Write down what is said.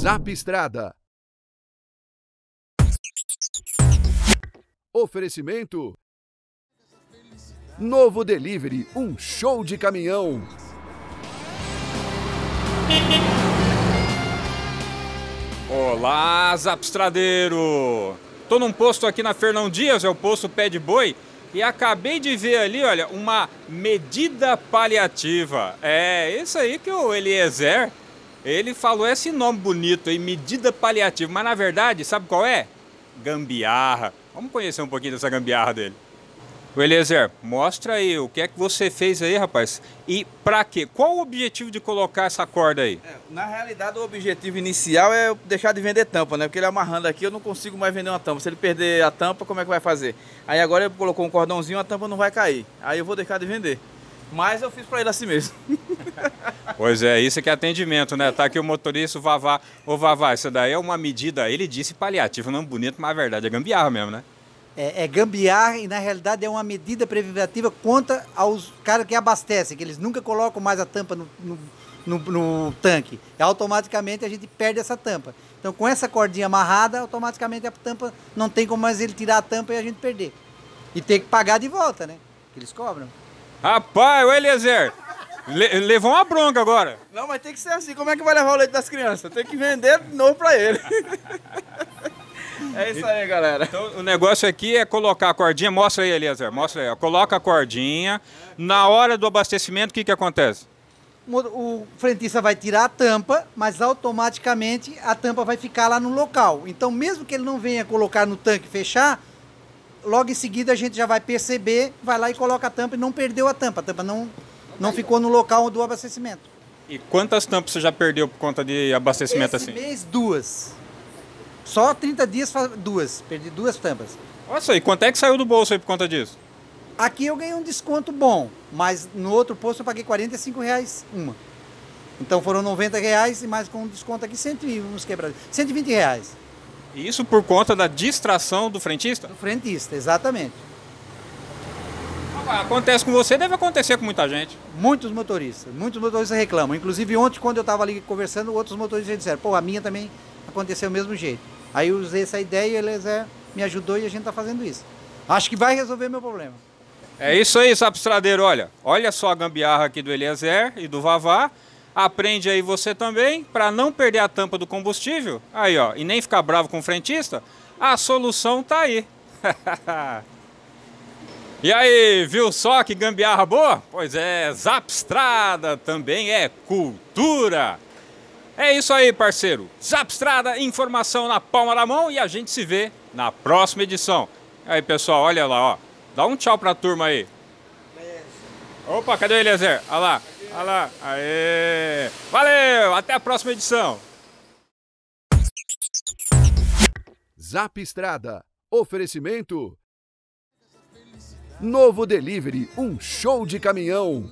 Zap Estrada. Oferecimento. Novo Delivery, um show de caminhão. Olá, Zapstradeiro! Tô num posto aqui na Fernão Dias, é o posto Pé de Boi, e acabei de ver ali, olha, uma medida paliativa. É, isso aí que o Eliezer, ele falou esse nome bonito aí, medida paliativa, mas na verdade, sabe qual é? Gambiarra. Vamos conhecer um pouquinho dessa gambiarra dele. O Eliezer, mostra aí o que é que você fez aí, rapaz. E pra quê? Qual o objetivo de colocar essa corda aí? É, na realidade, o objetivo inicial é deixar de vender tampa, né? Porque ele amarrando aqui, eu não consigo mais vender uma tampa. Se ele perder a tampa, como é que vai fazer? Aí agora ele colocou um cordãozinho, a tampa não vai cair. Aí eu vou deixar de vender. Mas eu fiz pra ele assim mesmo. Pois é, isso que é atendimento, né? Tá aqui o motorista, o Vavá. Ô Vavá, isso daí é uma medida, ele disse paliativo, não bonito, mas a verdade é gambiarra mesmo, né? é, é gambiarra e na realidade é uma medida preventiva contra aos caras que abastecem, que eles nunca colocam mais a tampa no, no, no, no tanque. E automaticamente a gente perde essa tampa. Então com essa cordinha amarrada, automaticamente a tampa não tem como mais ele tirar a tampa e a gente perder. E ter que pagar de volta, né? Que eles cobram. Rapaz, o Eliezer, le levou uma bronca agora. Não, mas tem que ser assim. Como é que vai levar o leite das crianças? Tem que vender de novo pra ele. É isso aí, galera. Então, o negócio aqui é colocar a cordinha. Mostra aí, Eliezer. Mostra aí. ó. Coloca a cordinha. Na hora do abastecimento, o que, que acontece? O frentista vai tirar a tampa, mas automaticamente a tampa vai ficar lá no local. Então, mesmo que ele não venha colocar no tanque e fechar, logo em seguida a gente já vai perceber, vai lá e coloca a tampa e não perdeu a tampa. A tampa não, não ficou no local do abastecimento. E quantas tampas você já perdeu por conta de abastecimento Esse assim? mês, duas. Só 30 dias, duas. Perdi duas tampas. Nossa, e quanto é que saiu do bolso aí por conta disso? Aqui eu ganhei um desconto bom, mas no outro posto eu paguei 45 reais uma. Então foram 90 reais e mais com um desconto aqui 100 e uns quebrados. 120 reais. Isso por conta da distração do frentista? No frentista, exatamente. Acontece com você, deve acontecer com muita gente. Muitos motoristas, muitos motoristas reclamam. Inclusive ontem, quando eu estava ali conversando, outros motoristas disseram, pô, a minha também aconteceu do mesmo jeito. Aí eu usei essa ideia e eles é, me ajudou e a gente está fazendo isso. Acho que vai resolver meu problema. É isso aí, Sapstradeiro. Olha, olha só a gambiarra aqui do Eliezer e do Vavá. Aprende aí você também, para não perder a tampa do combustível. Aí, ó, e nem ficar bravo com o frentista. A solução tá aí. e aí, viu só que gambiarra boa? Pois é, Zapstrada também é cultura. É isso aí, parceiro. Zapstrada, informação na palma da mão e a gente se vê na próxima edição. Aí, pessoal, olha lá, ó. Dá um tchau pra turma aí. Opa, cadê o Eliezer? Olha lá, olha lá. Aê! Valeu, até a próxima edição. Zap Estrada. Oferecimento. Novo Delivery, um show de caminhão.